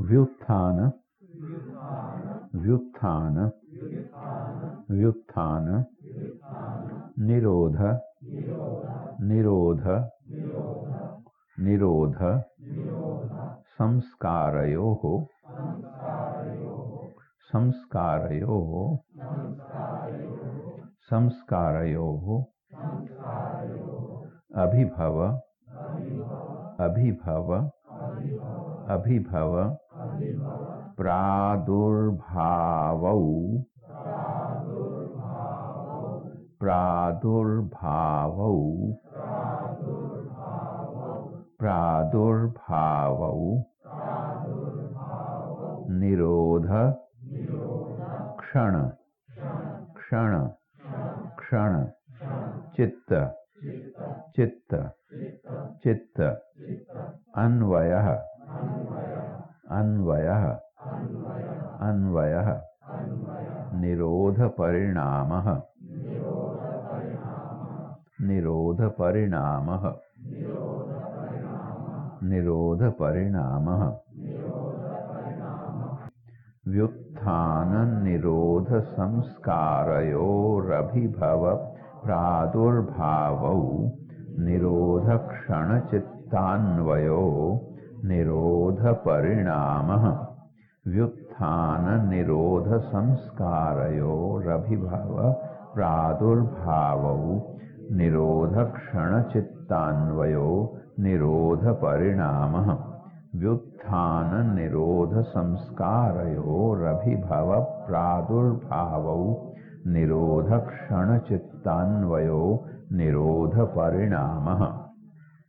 व्युत्थान। व्युत्थान। व्युत्थान। निरोध। निरोध। निरोध। संस्कारयोः। संस्कारयोः। संस्कारयोः। अभिभव। अभिभव। अभिभव। प्रादुर्भावौ। प्रादुर्भावौ। प्रादुर्भावौ। निरोध। क्षण। क्षण। क्षण। चित्त। चित्त। चित्त। अन्वयः। अन्वयः। अन्वयः। निरोधपरिणामः। निरोधपरिणामः। निरोधपरिणामः। व्युत्थाननिरोधसंस्कारयोरभिभव प्रादुर्भावौ निरोधक्षणचित्तान्वयो निरोधपरिणामः। व्युत्थाननिरोधसंस्कारयोरभिभव प्रादुर्भावौ। निरोधक्षणचित्तान्वयो निरोधपरिणामः। व्युत्थाननिरोधसंस्कारयोरभिभव प्रादुर्भावौ। निरोधक्षणचित्तान्वयो निरोधपरिणामः